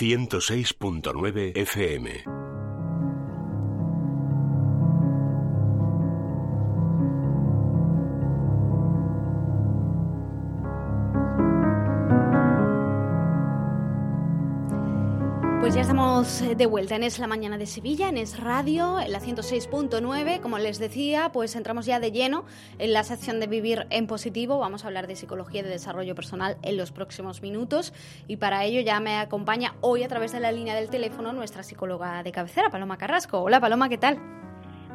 106.9 FM. Estamos de vuelta en Es la Mañana de Sevilla, en Es Radio, en la 106.9. Como les decía, pues entramos ya de lleno en la sección de Vivir en Positivo. Vamos a hablar de psicología y de desarrollo personal en los próximos minutos. Y para ello ya me acompaña hoy a través de la línea del teléfono nuestra psicóloga de cabecera, Paloma Carrasco. Hola Paloma, ¿qué tal?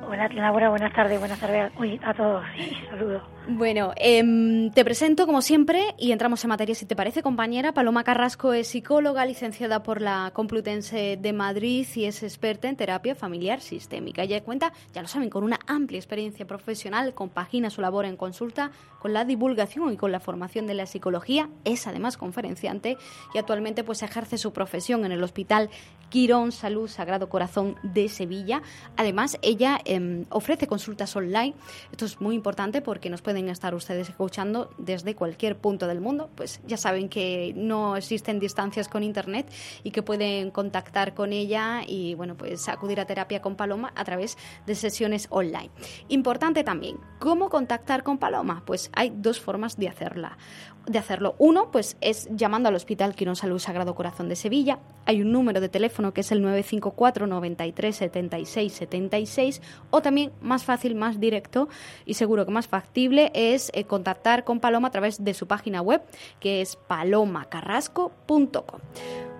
Hola, Laura, buenas tardes, buenas tardes a todos. Saludos. Bueno, em, te presento como siempre y entramos en materia si te parece, compañera. Paloma Carrasco es psicóloga, licenciada por la Complutense de Madrid y es experta en terapia familiar sistémica. Ella cuenta, ya lo saben, con una amplia experiencia profesional, compagina su labor en consulta con la divulgación y con la formación de la psicología. Es además conferenciante y actualmente pues ejerce su profesión en el Hospital Quirón Salud Sagrado Corazón de Sevilla. Además, ella em, ofrece consultas online. Esto es muy importante porque nos puede pueden estar ustedes escuchando desde cualquier punto del mundo. Pues ya saben que no existen distancias con Internet y que pueden contactar con ella y bueno, pues acudir a terapia con Paloma a través de sesiones online. Importante también, ¿cómo contactar con Paloma? Pues hay dos formas de hacerla de hacerlo. Uno, pues es llamando al Hospital Quirón Salud Sagrado Corazón de Sevilla. Hay un número de teléfono que es el 954 93 76 76 o también más fácil, más directo y seguro que más factible es eh, contactar con Paloma a través de su página web que es palomacarrasco.com.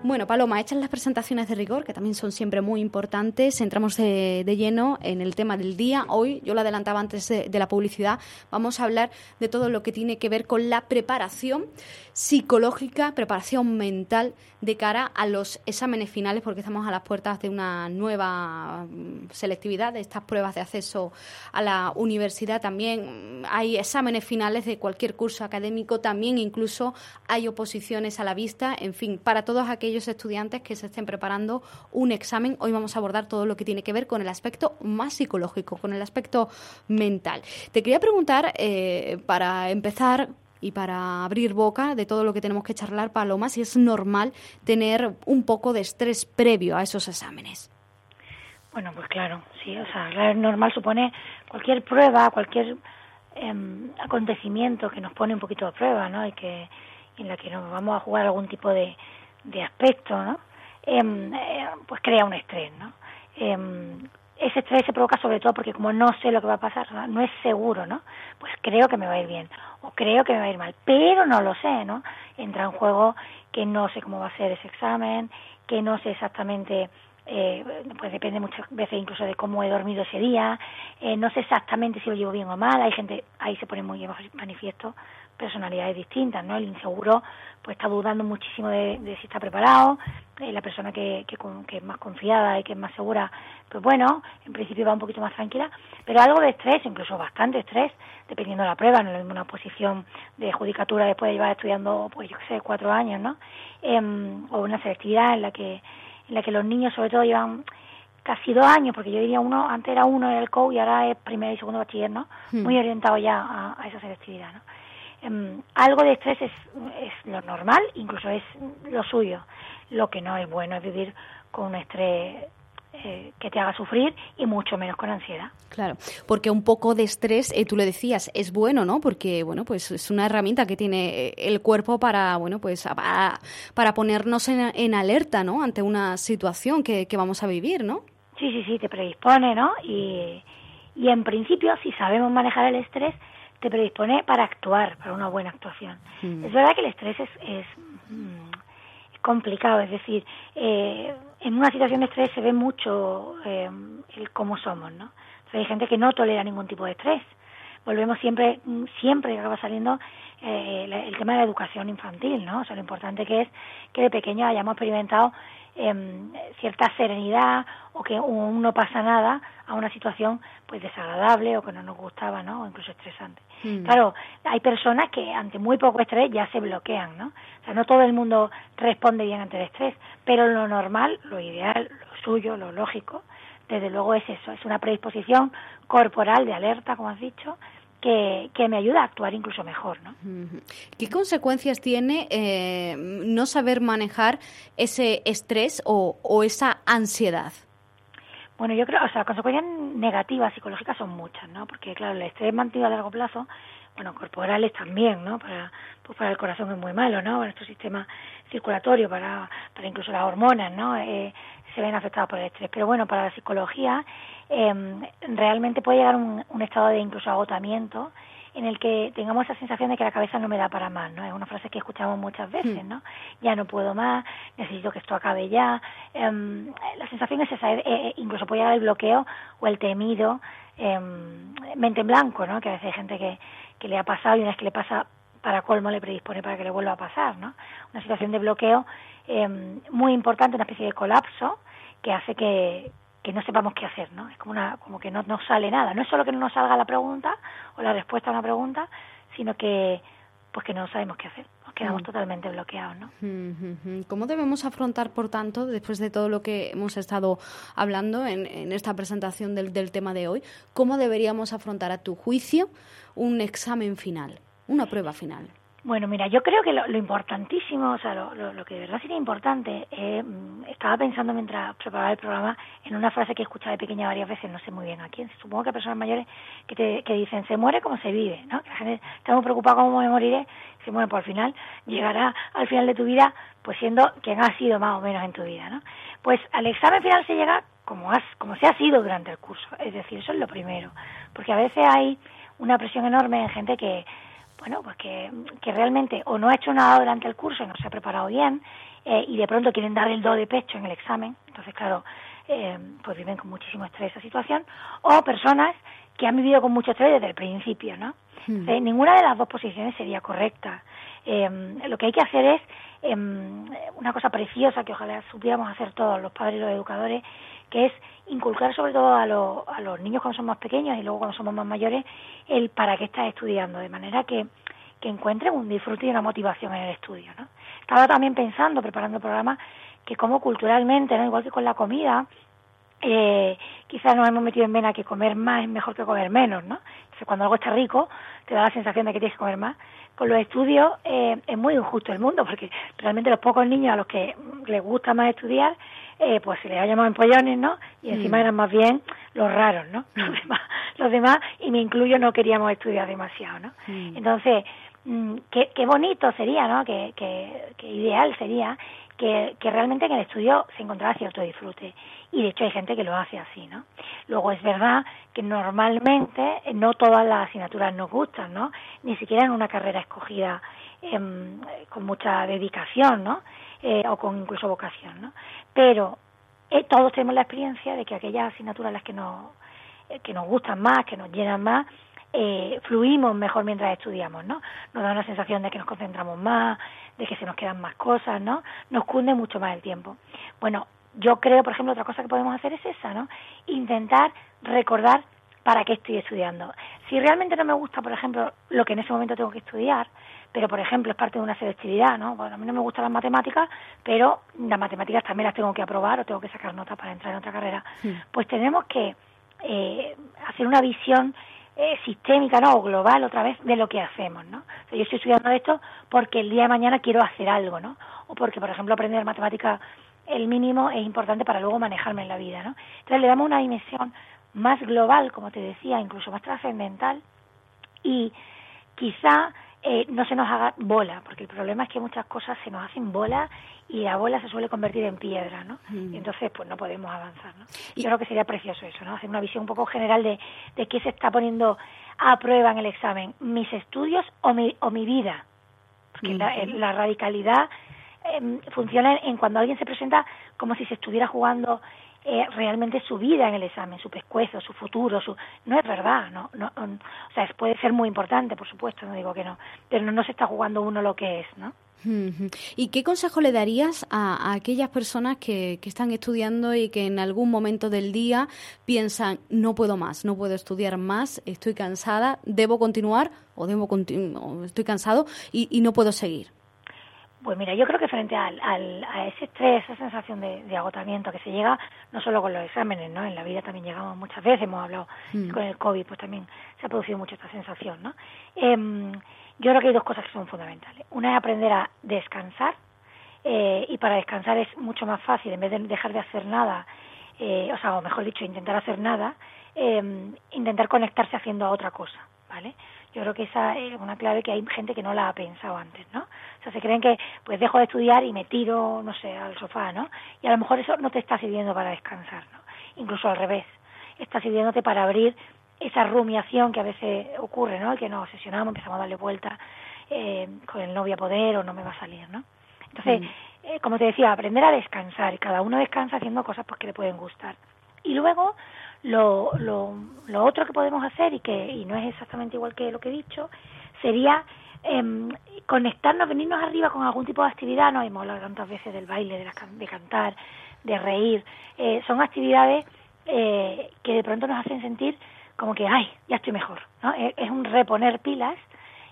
Bueno, Paloma, hechas las presentaciones de rigor, que también son siempre muy importantes, entramos de, lleno en el tema del día. Hoy, yo lo adelantaba antes de, de la publicidad, vamos a hablar de todo lo que tiene que ver con la preparación psicológica, preparación mental de cara a los exámenes finales, porque estamos a las puertas de una nueva mm, selectividad, de estas pruebas de acceso a la universidad. También hay exámenes finales de cualquier curso académico, también incluso hay oposiciones a la vista, en fin, para todos aquellos estudiantes que se estén preparando un examen, hoy vamos a abordar todo lo que tiene que ver con el aspecto más psicológico, con el aspecto mental. Te quería preguntar, eh, para empezar, y para abrir boca de todo lo que tenemos que charlar, Paloma, si es normal tener un poco de estrés previo a esos exámenes. Bueno, pues claro, sí, o sea, normal supone cualquier prueba, cualquier em, acontecimiento que nos pone un poquito a prueba, ¿no? Y que en la que nos vamos a jugar algún tipo de, de aspecto, ¿no? Em, eh, pues crea un estrés, ¿no? Em, ese estrés se provoca sobre todo porque como no sé lo que va a pasar, ¿no? es seguro, ¿no? Pues creo que me va a ir bien o creo que me va a ir mal, pero no lo sé, ¿no? Entra en juego que no sé cómo va a ser ese examen, que no sé exactamente, eh, pues depende muchas veces incluso de cómo he dormido ese día, eh, no sé exactamente si lo llevo bien o mal, hay gente, ahí se pone muy manifiesto personalidades distintas, ¿no? El inseguro pues está dudando muchísimo de, si está preparado, eh, la persona que, que, que, es más confiada y que es más segura, pues bueno, en principio va un poquito más tranquila, pero algo de estrés, incluso bastante estrés, dependiendo de la prueba, no es una posición de judicatura después de llevar estudiando, pues yo qué sé, cuatro años, ¿no? Em, o una selectividad en la que en la que los niños sobre todo llevan casi dos años, porque yo diría uno, antes era uno en el COU y ahora es primer y segundo bachiller, ¿no? Hmm. Muy orientado ya a, a esa selectividad, ¿no? Em, algo de estrés es, lo normal, incluso es lo suyo. Lo que no es bueno es vivir con un estrés eh, que te haga sufrir y mucho menos con ansiedad. Claro, porque un poco de estrés, eh, tú le decías, es bueno, ¿no? Porque, bueno, pues es una herramienta que tiene el cuerpo para, bueno, pues para, ponernos en, alerta, ¿no? Ante una situación que, que vamos a vivir, ¿no? Sí, sí, sí, te predispone, ¿no? Y, y en principio, si sabemos manejar el estrés, te predispone para actuar, para una buena actuación. Mm. Es verdad que el estrés es, es, mm, complicado, es decir, eh, en una situación de estrés se ve mucho eh, el cómo somos, ¿no? hay gente que no tolera ningún tipo de estrés. Volvemos siempre, siempre que acaba saliendo eh, el tema de la educación infantil, ¿no? O sea, lo importante que es que de pequeño hayamos experimentado eh, cierta serenidad o que un no pasa nada a una situación pues desagradable o que no nos gustaba, ¿no? O incluso estresante. Mm. Claro, hay personas que ante muy poco estrés ya se bloquean, ¿no? O sea, no todo el mundo responde bien ante el estrés, pero lo normal, lo ideal, lo suyo, lo lógico, desde luego es eso, es una predisposición corporal de alerta, como has dicho, que, que, me ayuda a actuar incluso mejor. ¿no? ¿Qué consecuencias tiene eh, no saber manejar ese estrés o, o, esa ansiedad? Bueno, yo creo, o sea, consecuencias negativas psicológicas son muchas, ¿no? Porque, claro, el estrés mantenido a largo plazo, bueno, corporales también, ¿no? Para, pues para el corazón es muy malo, ¿no? Para nuestro sistema circulatorio, para, para incluso las hormonas, ¿no? Eh, se ven afectadas por el estrés. Pero bueno, para la psicología eh, realmente puede llegar un, un estado de incluso agotamiento en el que tengamos esa sensación de que la cabeza no me da para más, ¿no? Es una frase que escuchamos muchas veces, hmm. ¿no? Ya no puedo más, necesito que esto acabe ya. Eh, la sensación es esa, eh, eh, incluso puede llegar el bloqueo o el temido eh, mente en blanco, ¿no? Que a veces hay gente que, que le ha pasado y una vez que le pasa para colmo le predispone para que le vuelva a pasar, ¿no? Una situación de bloqueo eh, muy importante, una especie de colapso que hace que, que no sepamos qué hacer, ¿no? Es como, una, como que no nos sale nada. No es solo que no nos salga la pregunta o la respuesta a una pregunta, sino que pues que no sabemos qué hacer, quedamos mm. totalmente bloqueados, ¿no? ¿Cómo debemos afrontar, por tanto, después de todo lo que hemos estado hablando en, en esta presentación del, del, tema de hoy, cómo deberíamos afrontar a tu juicio un examen final, una prueba final? Bueno, mira, yo creo que lo, lo importantísimo, o sea, lo, lo, que de verdad sería importante, eh, estaba pensando mientras preparaba el programa en una frase que he escuchado de pequeña varias veces, no sé muy bien a quién, supongo que a personas mayores que, te, que dicen, se muere como se vive, ¿no? Que la gente está muy preocupada cómo me moriré, se muere por el final, llegará al final de tu vida, pues siendo quien ha sido más o menos en tu vida, ¿no? Pues al examen final se llega como, has, como se ha sido durante el curso, es decir, eso es lo primero, porque a veces hay una presión enorme en gente que bueno, pues que, que realmente o no ha hecho nada durante el curso y no se ha preparado bien eh, y de pronto quieren dar el do de pecho en el examen, entonces claro, eh, pues viven con muchísimo estrés esa situación, o personas que han vivido con mucho estrés desde el principio, ¿no? Hmm. Eh, ninguna de las dos posiciones sería correcta. Eh, lo que hay que hacer es eh, una cosa preciosa que ojalá supiéramos hacer todos los padres y los educadores, que es inculcar sobre todo a, lo, a los niños cuando son más pequeños y luego cuando somos más mayores el para qué estás estudiando, de manera que, que encuentren un disfrute y una motivación en el estudio. ¿no? Estaba también pensando, preparando el programa, que como culturalmente, ¿no? igual que con la comida, eh, quizás nos hemos metido en vena que comer más es mejor que comer menos, ¿no? Entonces, cuando algo está rico, te da la sensación de que tienes que comer más. Con los estudios eh, es muy injusto el mundo, porque realmente los pocos niños a los que les gusta más estudiar eh, pues se les ha llamado empollones, ¿no? Y encima mm. eran más bien los raros, ¿no? Mm. Los demás, los demás, y me incluyo, no queríamos estudiar demasiado, ¿no? Mm. Entonces, qué, qué bonito sería, ¿no? Que, que, que ideal sería que, que realmente en el estudio se encontrara cierto disfrute. Y de hecho hay gente que lo hace así, ¿no? Luego es verdad que normalmente no todas las asignaturas nos gustan, ¿no? Ni siquiera en una carrera escogida eh, con mucha dedicación, ¿no? Eh, o con incluso vocación, ¿no? Pero eh, todos tenemos la experiencia de que aquellas asignaturas las que nos, eh, que nos gustan más, que nos llenan más, eh, fluimos mejor mientras estudiamos, ¿no? Nos da una sensación de que nos concentramos más, de que se nos quedan más cosas, ¿no? Nos cunde mucho más el tiempo. Bueno, yo creo, por ejemplo, otra cosa que podemos hacer es esa, ¿no? Intentar recordar para qué estoy estudiando. Si realmente no me gusta, por ejemplo, lo que en ese momento tengo que estudiar, pero por ejemplo es parte de una selectividad, ¿no? Bueno, a mí no me gustan las matemáticas, pero las matemáticas también las tengo que aprobar o tengo que sacar notas para entrar en otra carrera. Pues tenemos que eh, hacer una visión eh, sistémica, ¿no? O global otra vez de lo que hacemos, ¿no? Yo estoy estudiando esto porque el día de mañana quiero hacer algo, ¿no? O porque, por ejemplo, aprender matemáticas el mínimo es importante para luego manejarme en la vida, ¿no? Entonces le damos una dimensión más global, como te decía, incluso más trascendental, y quizá eh, no se nos haga bola, porque el problema es que muchas cosas se nos hacen bola y la bola se suele convertir en piedra, ¿no? Mm. Y entonces, pues no podemos avanzar, ¿no? Y Yo creo que sería precioso eso, ¿no? Hacer una visión un poco general de, de qué se está poniendo a prueba en el examen, mis estudios o mi, o mi vida. Porque la, la, radicalidad eh, funciona en cuando alguien se presenta como si se estuviera jugando eh, realmente su vida en el examen, su pescuezo, su futuro, su no es verdad, no, no, o sea, puede ser muy importante, por supuesto, no digo que no, pero no, no se está jugando uno lo que es, ¿no? ¿Y qué consejo le darías a, a aquellas personas que, que, están estudiando y que en algún momento del día piensan no puedo más, no puedo estudiar más, estoy cansada, debo continuar o debo continu estoy cansado y, y no puedo seguir? Pues mira, yo creo que frente al, al, a ese estrés, esa sensación de, agotamiento que se llega no solo con los exámenes, ¿no? En la vida también llegamos muchas veces, hemos hablado mm. con el COVID, pues también se ha producido mucho esta sensación, ¿no? Em, yo creo que hay dos cosas que son fundamentales. Una es aprender a descansar, eh, y para descansar es mucho más fácil, en vez de dejar de hacer nada, eh, o sea, o mejor dicho, intentar hacer nada, eh, intentar conectarse haciendo otra cosa, ¿vale? Yo creo que esa es una clave que hay gente que no la ha pensado antes, ¿no? O sea, se creen que pues dejo de estudiar y me tiro, no sé, al sofá, ¿no? Y a lo mejor eso no te está sirviendo para descansar, ¿no? Incluso al revés, está sirviéndote para abrir esa rumiación que a veces ocurre, ¿no? Que nos obsesionamos, empezamos a darle vuelta eh, con el novio a poder o no me va a salir, ¿no? Entonces, mm. eh, como te decía, aprender a descansar y cada uno descansa haciendo cosas pues, que le pueden gustar. Y luego, lo, lo, lo otro que podemos hacer y que y no es exactamente igual que lo que he dicho sería eh, conectarnos, venirnos arriba con algún tipo de actividad, no hemos hablado tantas veces del baile, de, la, de cantar, de reír, eh, son actividades eh, que de pronto nos hacen sentir como que, ay, ya estoy mejor, ¿no? Es, es un reponer pilas,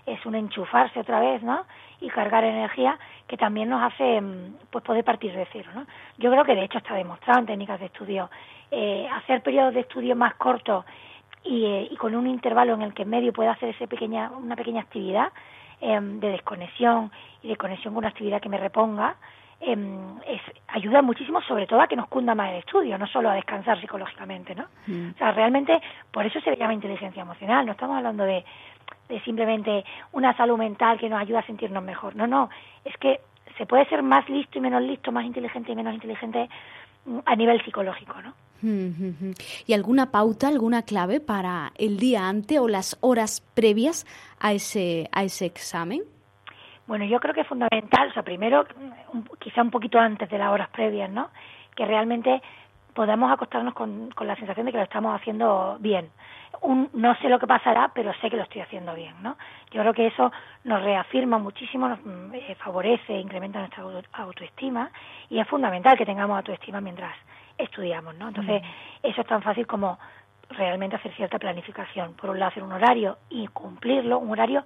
es un enchufarse otra vez, ¿no? Y cargar energía que también nos hace mm, pues poder partir de cero, ¿no? Yo creo que de hecho está demostrado en técnicas de estudio eh, hacer periodos de estudio más cortos y, eh, y, con un intervalo en el que en medio pueda hacer ese pequeña, una pequeña actividad eh, de desconexión y de conexión con una actividad que me reponga, em, es, ayuda muchísimo sobre todo a que nos cunda más el estudio, no solo a descansar psicológicamente, ¿no? Mm. O sea, realmente por eso se le llama inteligencia emocional, no estamos hablando de, de simplemente una salud mental que nos ayuda a sentirnos mejor, no, no, es que se puede ser más listo y menos listo, más inteligente y menos inteligente mm, a nivel psicológico, ¿no? ¿Y alguna pauta, alguna clave para el día antes o las horas previas a ese, a ese examen? Bueno, yo creo que es fundamental, o sea, primero, quizá un poquito antes de las horas previas, ¿no? Que realmente podamos acostarnos con, con la sensación de que lo estamos haciendo bien. Un, no sé lo que pasará, pero sé que lo estoy haciendo bien, ¿no? Yo creo que eso nos reafirma muchísimo, nos mm, eh, favorece, incrementa nuestra autoestima y es fundamental que tengamos autoestima mientras estudiamos, ¿no? Entonces, mm. eso es tan fácil como realmente hacer cierta planificación. Por un lado, hacer un horario y cumplirlo, un horario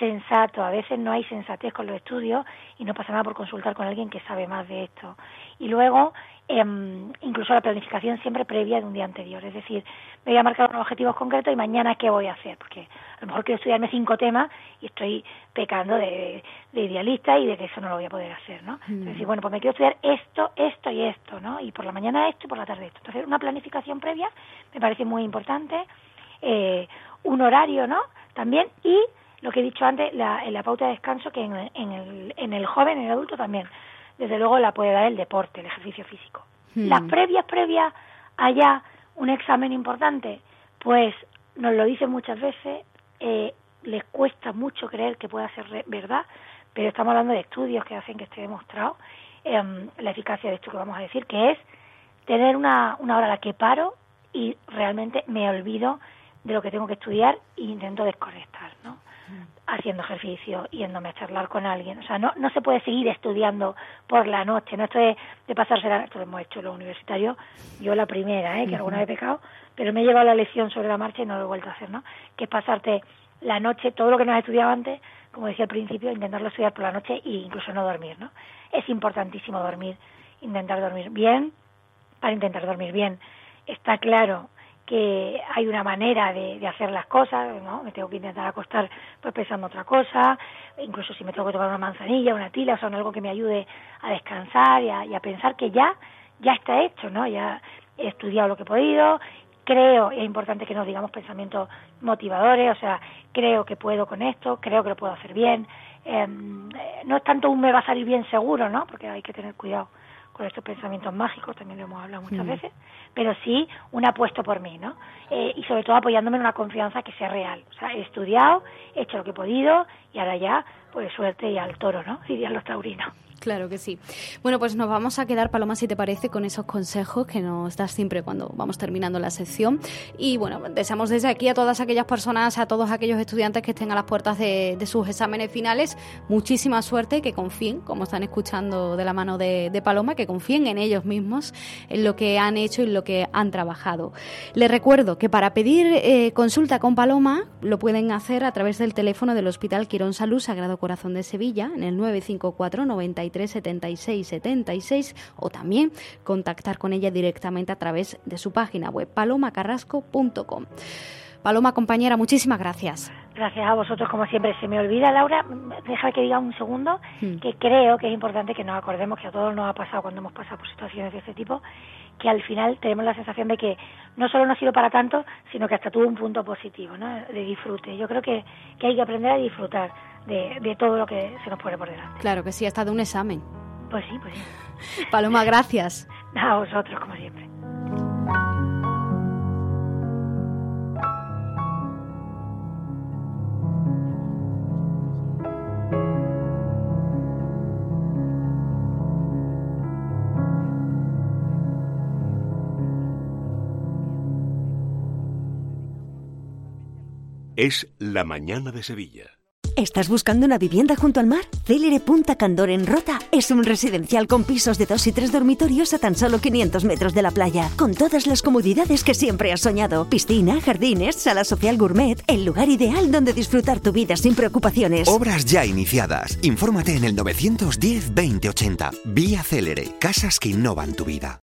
sensato. A veces no hay sensatez con los estudios y no pasa nada por consultar con alguien que sabe más de esto. Y luego, Em, incluso la planificación siempre previa de un día anterior. Es decir, me voy a marcar unos objetivos concretos y mañana qué voy a hacer, porque a lo mejor quiero estudiarme cinco temas y estoy pecando de, idealista y de que eso no lo voy a poder hacer, ¿no? Mm. Entonces, bueno, pues me quiero estudiar esto, esto y esto, ¿no? Y por la mañana esto y por la tarde esto. Entonces, una planificación previa me parece muy importante, eh, un horario, ¿no? También y lo que he dicho antes, la, la pauta de descanso que en, en, el, en el joven, en el adulto también desde luego la puede dar el deporte, el ejercicio físico. Hmm. Las previas, previas, allá un examen importante, pues nos lo dicen muchas veces, eh, les cuesta mucho creer que pueda ser verdad, pero estamos hablando de estudios que hacen que esté demostrado em, la eficacia de esto que vamos a decir, que es tener una, una hora a la que paro y realmente me olvido de lo que tengo que estudiar e intento desconectar. Haciendo ejercicio, yéndome a charlar con alguien. O sea, no, no se puede seguir estudiando por la noche. No esto de, de pasarse la esto lo hemos hecho los universitarios, yo la primera, ¿eh? que alguna vez he pecado, pero me he llevado la lección sobre la marcha y no lo he vuelto a hacer, ¿no? Que es pasarte la noche, todo lo que no has estudiado antes, como decía al principio, intentarlo estudiar por la noche e incluso no dormir, ¿no? Es importantísimo dormir, intentar dormir bien, para intentar dormir bien. Está claro que hay una manera de, hacer las cosas, ¿no? Me tengo que intentar acostar pues pensando otra cosa, incluso si me tengo que tomar una manzanilla, una tila, o sea, algo que me ayude a descansar y a, pensar que ya, ya está hecho, ¿no? Ya he estudiado lo que he podido, creo, y es importante que nos digamos pensamientos motivadores, o sea, creo que puedo con esto, creo que lo puedo hacer bien, em, no es tanto un me va a salir bien seguro, ¿no? Porque hay que tener cuidado con estos pensamientos mágicos, también lo hemos hablado muchas mm. veces, pero sí un apuesto por mí, ¿no? Eh, y sobre todo apoyándome en una confianza que sea real. O sea, he estudiado, he hecho lo que he podido y ahora ya, pues suerte y al toro, ¿no? Dirían los taurinos. Claro que sí. Bueno, pues nos vamos a quedar, Paloma, si te parece, con esos consejos que nos das siempre cuando vamos terminando la sección. Y bueno, deseamos desde aquí a todas aquellas personas, a todos aquellos estudiantes que estén a las puertas de, sus exámenes finales, muchísima suerte, que confíen, como están escuchando de la mano de, Paloma, que confíen en ellos mismos, en lo que han hecho y en lo que han trabajado. Les recuerdo que para pedir eh, consulta con Paloma lo pueden hacer a través del teléfono del Hospital Quirón Salud Sagrado Corazón de Sevilla, en el 954 90 76 76 o también contactar con ella directamente a través de su página web palomacarrasco.com. Paloma, compañera, muchísimas gracias. Gracias a vosotros, como siempre. Se me olvida, Laura, deja que diga un segundo, hmm. que creo que es importante que nos acordemos que a todos nos ha pasado cuando hemos pasado por situaciones de este tipo, que al final tenemos la sensación de que no solo no ha sido para tanto, sino que hasta tuvo un punto positivo, ¿no? de disfrute. Yo creo que, que hay que aprender a disfrutar de, de todo lo que se nos pone por delante. Claro que sí, hasta de un examen. Pues sí, pues sí. Paloma, gracias. A vosotros, como siempre. Es la mañana de Sevilla. ¿Estás buscando una vivienda junto al mar? Célere Punta Candor en Rota es un residencial con pisos de dos y tres dormitorios a tan solo 500 metros de la playa, con todas las comodidades que siempre has soñado. Piscina, jardines, sala social gourmet, el lugar ideal donde disfrutar tu vida sin preocupaciones. Obras ya iniciadas. Infórmate en el 910 2080. Vía Célere, casas que innovan tu vida.